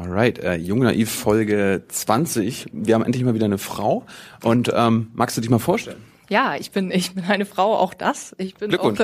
Alright, äh, Jung Naiv Folge 20. Wir haben endlich mal wieder eine Frau. Und ähm, magst du dich mal vorstellen? Ja, ich bin ich bin eine Frau, auch das. Ich bin auch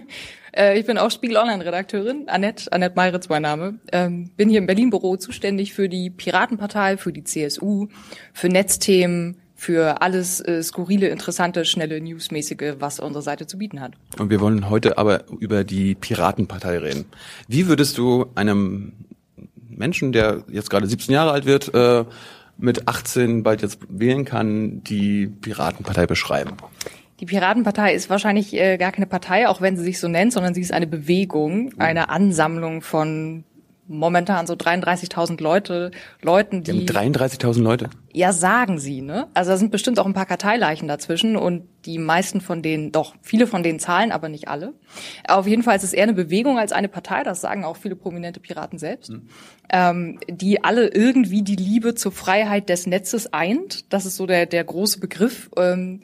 äh, ich bin auch Spiegel Online Redakteurin. Annette Annette Meiritz mein Name. Ähm, bin hier im Berlin Büro zuständig für die Piratenpartei, für die CSU, für Netzthemen, für alles äh, skurrile, interessante, schnelle, newsmäßige, was unsere Seite zu bieten hat. Und wir wollen heute aber über die Piratenpartei reden. Wie würdest du einem Menschen, der jetzt gerade 17 Jahre alt wird, äh, mit 18 bald jetzt wählen kann, die Piratenpartei beschreiben? Die Piratenpartei ist wahrscheinlich äh, gar keine Partei, auch wenn sie sich so nennt, sondern sie ist eine Bewegung, eine Ansammlung von momentan so 33.000 Leute, Leuten, die... 33.000 Leute? Ja, sagen sie, ne? Also da sind bestimmt auch ein paar Karteileichen dazwischen und die meisten von denen, doch, viele von denen zahlen, aber nicht alle. Auf jeden Fall ist es eher eine Bewegung als eine Partei, das sagen auch viele prominente Piraten selbst, mhm. ähm, die alle irgendwie die Liebe zur Freiheit des Netzes eint. Das ist so der, der große Begriff. Ähm,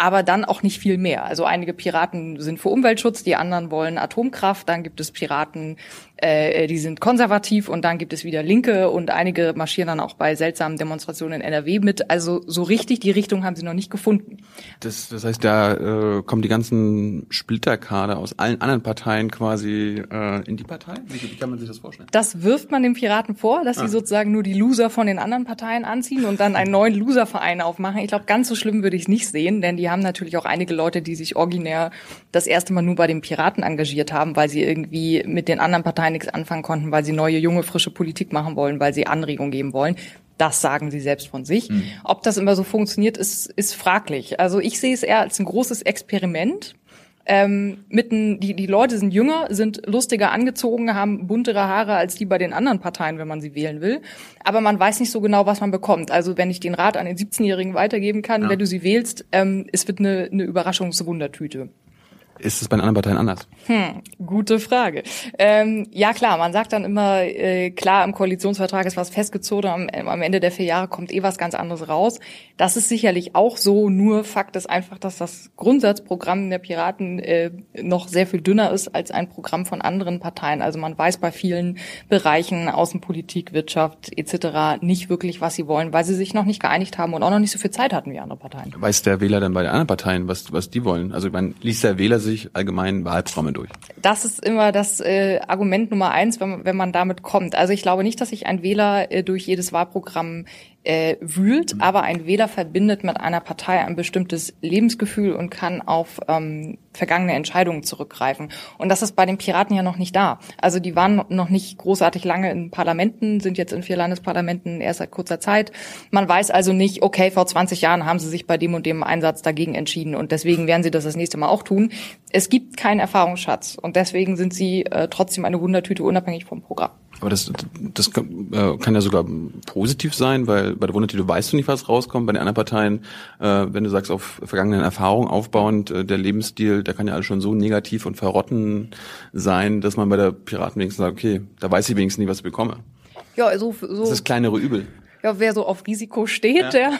aber dann auch nicht viel mehr. Also einige Piraten sind für Umweltschutz, die anderen wollen Atomkraft, dann gibt es Piraten, äh, die sind konservativ und dann gibt es wieder Linke und einige marschieren dann auch bei seltsamen Demonstrationen in NRW mit. Also so richtig die Richtung haben sie noch nicht gefunden. Das, das heißt, da äh, kommen die ganzen Splitterkader aus allen anderen Parteien quasi äh, in die Partei? Wie, wie, kann man sich das vorstellen? Das wirft man den Piraten vor, dass ah. sie sozusagen nur die Loser von den anderen Parteien anziehen und dann einen neuen Loserverein aufmachen. Ich glaube, ganz so schlimm würde ich es nicht sehen, denn die haben natürlich auch einige Leute, die sich originär das erste Mal nur bei den Piraten engagiert haben, weil sie irgendwie mit den anderen Parteien Parteien nichts anfangen konnten, weil sie neue, junge, frische Politik machen wollen, weil sie Anregungen geben wollen. Das sagen sie selbst von sich. Mhm. Ob das immer so funktioniert, ist, ist fraglich. Also ich sehe es eher als ein großes Experiment. Ähm, mitten, die, die Leute sind jünger, sind lustiger angezogen, haben buntere Haare als die bei den anderen Parteien, wenn man sie wählen will. Aber man weiß nicht so genau, was man bekommt. Also wenn ich den Rat an den 17-Jährigen weitergeben kann, ja. wenn du sie wählst, ähm, es wird eine, eine Überraschungswundertüte. Ist es bei den anderen Parteien anders? Hm, gute Frage. Ähm, ja klar, man sagt dann immer, äh, klar, im Koalitionsvertrag ist was festgezogen, am, am, Ende der vier Jahre kommt eh was ganz anderes raus. Das ist sicherlich auch so, nur Fakt ist einfach, dass das Grundsatzprogramm der Piraten äh, noch sehr viel dünner ist als ein Programm von anderen Parteien. Also man weiß bei vielen Bereichen, Außenpolitik, Wirtschaft etc. nicht wirklich, was sie wollen, weil sie sich noch nicht geeinigt haben und auch noch nicht so viel Zeit hatten wie andere Parteien. Weiß der Wähler denn bei den anderen Parteien, was, was die wollen? Also man liest der Wähler sich sich allgemein Wahlprogramme durch? Das ist immer das äh, Argument Nummer eins, wenn man, wenn man damit kommt. Also ich glaube nicht, dass sich ein Wähler äh, durch jedes Wahlprogramm äh, wühlt, mhm. aber ein Wähler verbindet mit einer Partei ein bestimmtes Lebensgefühl und kann auf ähm, vergangene Entscheidungen zurückgreifen. Und das ist bei den Piraten ja noch nicht da. Also die waren noch nicht großartig lange in Parlamenten, sind jetzt in vier Landesparlamenten erst seit kurzer Zeit. Man weiß also nicht, okay, vor 20 Jahren haben sie sich bei dem und dem Einsatz dagegen entschieden und deswegen werden sie das das nächste Mal auch tun. Es gibt keinen Erfahrungsschatz und deswegen sind sie äh, trotzdem eine Wundertüte unabhängig vom Programm. Aber das, das äh, kann ja sogar positiv sein, weil bei der Wundertüte weißt du nicht, was rauskommt. Bei den anderen Parteien, äh, wenn du sagst, auf vergangenen Erfahrungen aufbauend, äh, der Lebensstil, der kann ja alles schon so negativ und verrotten sein, dass man bei der Piraten wenigstens sagt, okay, da weiß ich wenigstens nicht, was ich bekomme. Ja, so, so. Das ist das kleinere Übel ja, wer so auf Risiko steht, ja. der,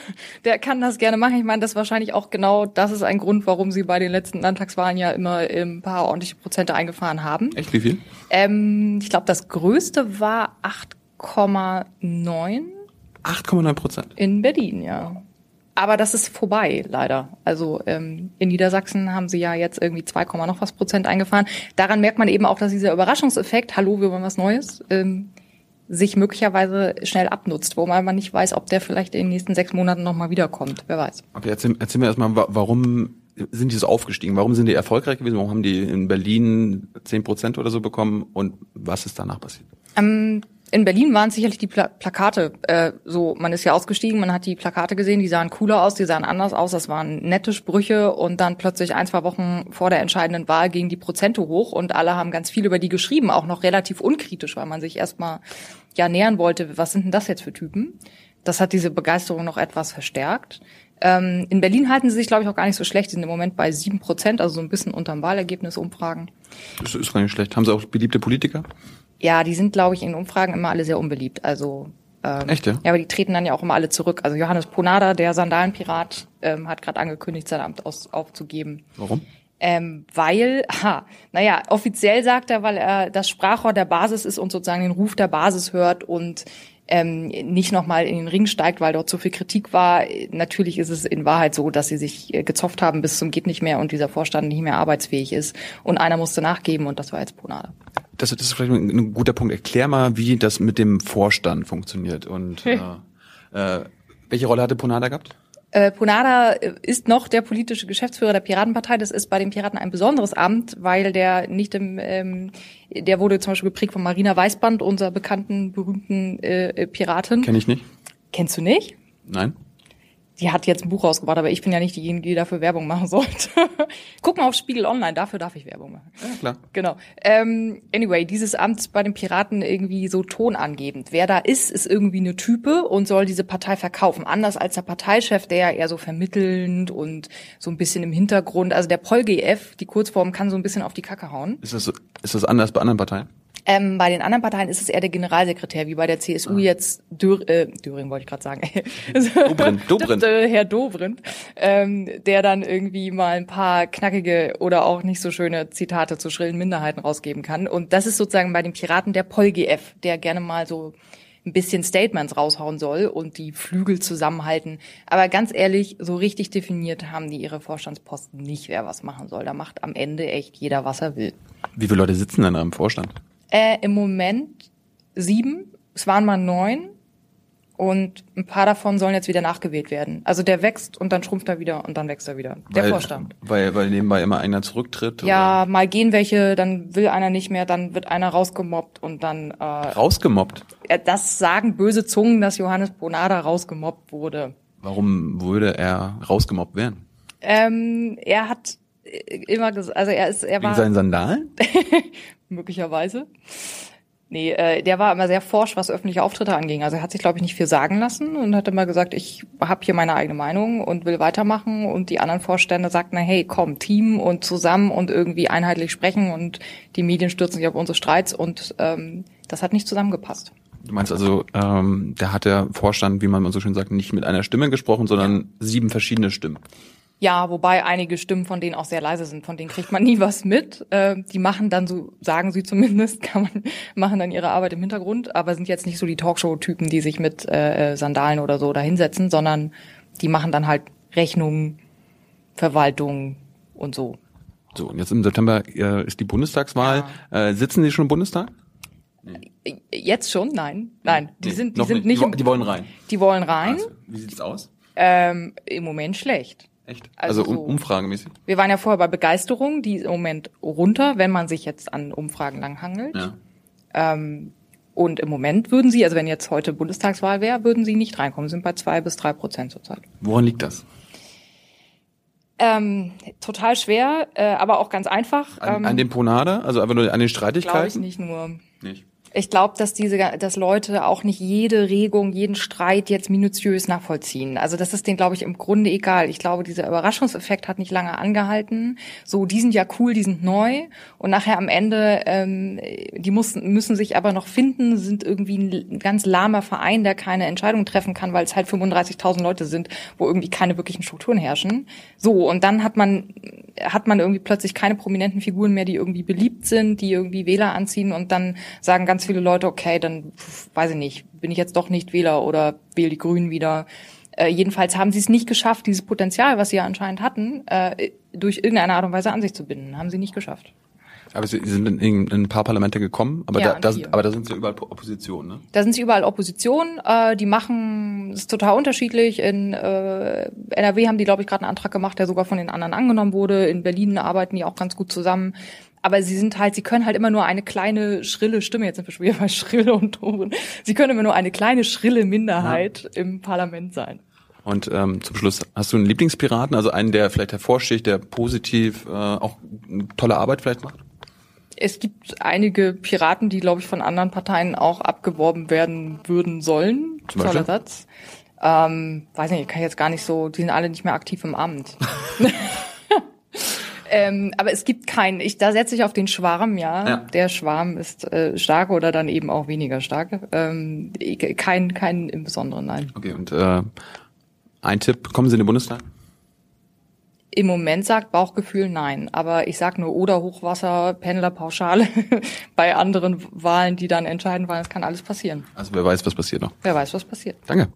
der kann das gerne machen. Ich meine, das ist wahrscheinlich auch genau, das ist ein Grund, warum sie bei den letzten Landtagswahlen ja immer ein paar ordentliche Prozente eingefahren haben. Echt, wie viel? Ähm, ich glaube, das größte war 8,9. 8,9 Prozent? In Berlin, ja. Aber das ist vorbei, leider. Also ähm, in Niedersachsen haben sie ja jetzt irgendwie 2, noch was Prozent eingefahren. Daran merkt man eben auch, dass dieser Überraschungseffekt, hallo, wir wollen was Neues, ähm, sich möglicherweise schnell abnutzt, wo man nicht weiß, ob der vielleicht in den nächsten sechs Monaten nochmal wiederkommt. Wer weiß. Okay, erzähl, erzähl mir erstmal, warum sind die so aufgestiegen? Warum sind die erfolgreich gewesen? Warum haben die in Berlin zehn Prozent oder so bekommen? Und was ist danach passiert? Ähm, in Berlin waren sicherlich die Pla Plakate äh, so, man ist ja ausgestiegen, man hat die Plakate gesehen, die sahen cooler aus, die sahen anders aus, das waren nette Sprüche und dann plötzlich ein, zwei Wochen vor der entscheidenden Wahl gingen die Prozente hoch und alle haben ganz viel über die geschrieben, auch noch relativ unkritisch, weil man sich erstmal ja nähern wollte, was sind denn das jetzt für Typen? Das hat diese Begeisterung noch etwas verstärkt. Ähm, in Berlin halten sie sich, glaube ich, auch gar nicht so schlecht. Sie sind im Moment bei sieben Prozent, also so ein bisschen unterm Wahlergebnis umfragen. Das ist gar nicht schlecht. Haben Sie auch beliebte Politiker? Ja, die sind, glaube ich, in Umfragen immer alle sehr unbeliebt. Also ähm, Echt, ja? Ja, aber die treten dann ja auch immer alle zurück. Also Johannes Ponada, der Sandalenpirat, ähm, hat gerade angekündigt, sein Amt aus, aufzugeben. Warum? Ähm, weil, ha, naja, offiziell sagt er, weil er das Sprachrohr der Basis ist und sozusagen den Ruf der Basis hört und ähm, nicht nochmal in den Ring steigt, weil dort zu viel Kritik war. Natürlich ist es in Wahrheit so, dass sie sich äh, gezopft haben bis zum geht nicht mehr und dieser Vorstand nicht mehr arbeitsfähig ist und einer musste nachgeben und das war jetzt Ponada. Das, das ist vielleicht ein guter Punkt. Erklär mal, wie das mit dem Vorstand funktioniert und äh, äh, welche Rolle hatte Ponada gehabt? Äh, Ponada ist noch der politische Geschäftsführer der Piratenpartei. Das ist bei den Piraten ein besonderes Amt, weil der nicht im, ähm, der wurde zum Beispiel geprägt von Marina Weißband, unserer bekannten, berühmten äh, Piratin. Kenn ich nicht. Kennst du nicht? Nein die hat jetzt ein Buch rausgebracht, aber ich bin ja nicht diejenige, die dafür Werbung machen sollte. Guck mal auf Spiegel Online, dafür darf ich Werbung machen. Ja, klar. Genau. Ähm, anyway, dieses Amt bei den Piraten irgendwie so tonangebend. Wer da ist, ist irgendwie eine Type und soll diese Partei verkaufen. Anders als der Parteichef, der ja eher so vermittelnd und so ein bisschen im Hintergrund. Also der PolGF, die Kurzform, kann so ein bisschen auf die Kacke hauen. Ist das, ist das anders bei anderen Parteien? Ähm, bei den anderen Parteien ist es eher der Generalsekretär, wie bei der CSU ah. jetzt Dür äh, Döring wollte ich gerade sagen. Dobrindt, Dobrindt. Herr Dobrindt, ähm, der dann irgendwie mal ein paar knackige oder auch nicht so schöne Zitate zu schrillen Minderheiten rausgeben kann. Und das ist sozusagen bei den Piraten der PolGF, der gerne mal so ein bisschen Statements raushauen soll und die Flügel zusammenhalten. Aber ganz ehrlich, so richtig definiert haben die ihre Vorstandsposten nicht, wer was machen soll. Da macht am Ende echt jeder, was er will. Wie viele Leute sitzen denn da im Vorstand? Äh, Im Moment sieben. Es waren mal neun. Und ein paar davon sollen jetzt wieder nachgewählt werden. Also der wächst und dann schrumpft er wieder und dann wächst er wieder. Der weil, Vorstand. Weil, weil nebenbei immer einer zurücktritt? Ja, oder? mal gehen welche, dann will einer nicht mehr, dann wird einer rausgemobbt und dann... Äh, rausgemobbt? Das sagen böse Zungen, dass Johannes Bonada rausgemobbt wurde. Warum würde er rausgemobbt werden? Ähm, er hat immer gesagt, also er ist, er war... Wegen seinen Sandalen? möglicherweise. Nee, äh, der war immer sehr forsch, was öffentliche Auftritte anging. Also er hat sich, glaube ich, nicht viel sagen lassen und hat immer gesagt, ich habe hier meine eigene Meinung und will weitermachen. Und die anderen Vorstände sagten, na, hey, komm, Team und zusammen und irgendwie einheitlich sprechen und die Medien stürzen sich auf unsere Streits und ähm, das hat nicht zusammengepasst. Du meinst also, ähm, der hat der Vorstand, wie man so schön sagt, nicht mit einer Stimme gesprochen, sondern ja. sieben verschiedene Stimmen. Ja, wobei einige Stimmen von denen auch sehr leise sind, von denen kriegt man nie was mit. Äh, die machen dann so, sagen sie zumindest, kann man, machen dann ihre Arbeit im Hintergrund, aber sind jetzt nicht so die Talkshow-Typen, die sich mit äh, Sandalen oder so da hinsetzen, sondern die machen dann halt Rechnungen, Verwaltung und so. So, und jetzt im September äh, ist die Bundestagswahl. Ja. Äh, sitzen Sie schon im Bundestag? Nee. Jetzt schon? Nein. Nein, die nee, sind, die sind nicht. nicht die, die wollen rein. Die wollen rein. Also, wie sieht's aus? Ähm, Im Moment schlecht. Echt? Also, also um, umfragemäßig? Wir waren ja vorher bei Begeisterung, die ist im Moment runter, wenn man sich jetzt an Umfragen langhangelt. Ja. Ähm, und im Moment würden sie, also wenn jetzt heute Bundestagswahl wäre, würden sie nicht reinkommen. Sind bei zwei bis drei Prozent zurzeit. Woran liegt das? Ähm, total schwer, äh, aber auch ganz einfach. An, ähm, an dem Ponade? Also einfach nur an den Streitigkeiten? Glaube ich nicht nur. Nicht ich glaube, dass diese, dass Leute auch nicht jede Regung, jeden Streit jetzt minutiös nachvollziehen. Also das ist denen, glaube ich, im Grunde egal. Ich glaube, dieser Überraschungseffekt hat nicht lange angehalten. So, die sind ja cool, die sind neu und nachher am Ende, ähm, die müssen, müssen sich aber noch finden, sind irgendwie ein ganz lahmer Verein, der keine Entscheidung treffen kann, weil es halt 35.000 Leute sind, wo irgendwie keine wirklichen Strukturen herrschen. So und dann hat man hat man irgendwie plötzlich keine prominenten Figuren mehr, die irgendwie beliebt sind, die irgendwie Wähler anziehen und dann sagen ganz viele Leute, okay, dann weiß ich nicht, bin ich jetzt doch nicht Wähler oder wähle die Grünen wieder. Äh, jedenfalls haben sie es nicht geschafft, dieses Potenzial, was sie ja anscheinend hatten, äh, durch irgendeine Art und Weise an sich zu binden. Haben sie nicht geschafft. Aber sie sind in, in ein paar Parlamente gekommen, aber, ja, da, da, aber da sind sie überall Opposition, ne? Da sind sie überall Opposition. Äh, die machen, es ist total unterschiedlich. In äh, NRW haben die, glaube ich, gerade einen Antrag gemacht, der sogar von den anderen angenommen wurde. In Berlin arbeiten die auch ganz gut zusammen. Aber sie sind halt, sie können halt immer nur eine kleine, schrille Stimme, jetzt sind wir schon wieder bei Schrille und Ton. Sie können immer nur eine kleine, schrille Minderheit ja. im Parlament sein. Und ähm, zum Schluss, hast du einen Lieblingspiraten, also einen, der vielleicht hervorsticht, der positiv äh, auch eine tolle Arbeit vielleicht macht? Es gibt einige Piraten, die, glaube ich, von anderen Parteien auch abgeworben werden würden sollen. Zum Toller Satz. Ähm, weiß nicht, kann ich jetzt gar nicht so, die sind alle nicht mehr aktiv im Amt. ähm, aber es gibt keinen, ich, da setze ich auf den Schwarm, ja. ja. Der Schwarm ist äh, stark oder dann eben auch weniger stark. Ähm, kein, kein im Besonderen, nein. Okay, und äh, ein Tipp, kommen Sie in den Bundestag? Im Moment sagt Bauchgefühl nein, aber ich sag nur oder Hochwasser, Pendlerpauschale bei anderen Wahlen, die dann entscheiden, weil es kann alles passieren. Also wer weiß, was passiert noch. Wer weiß, was passiert. Danke.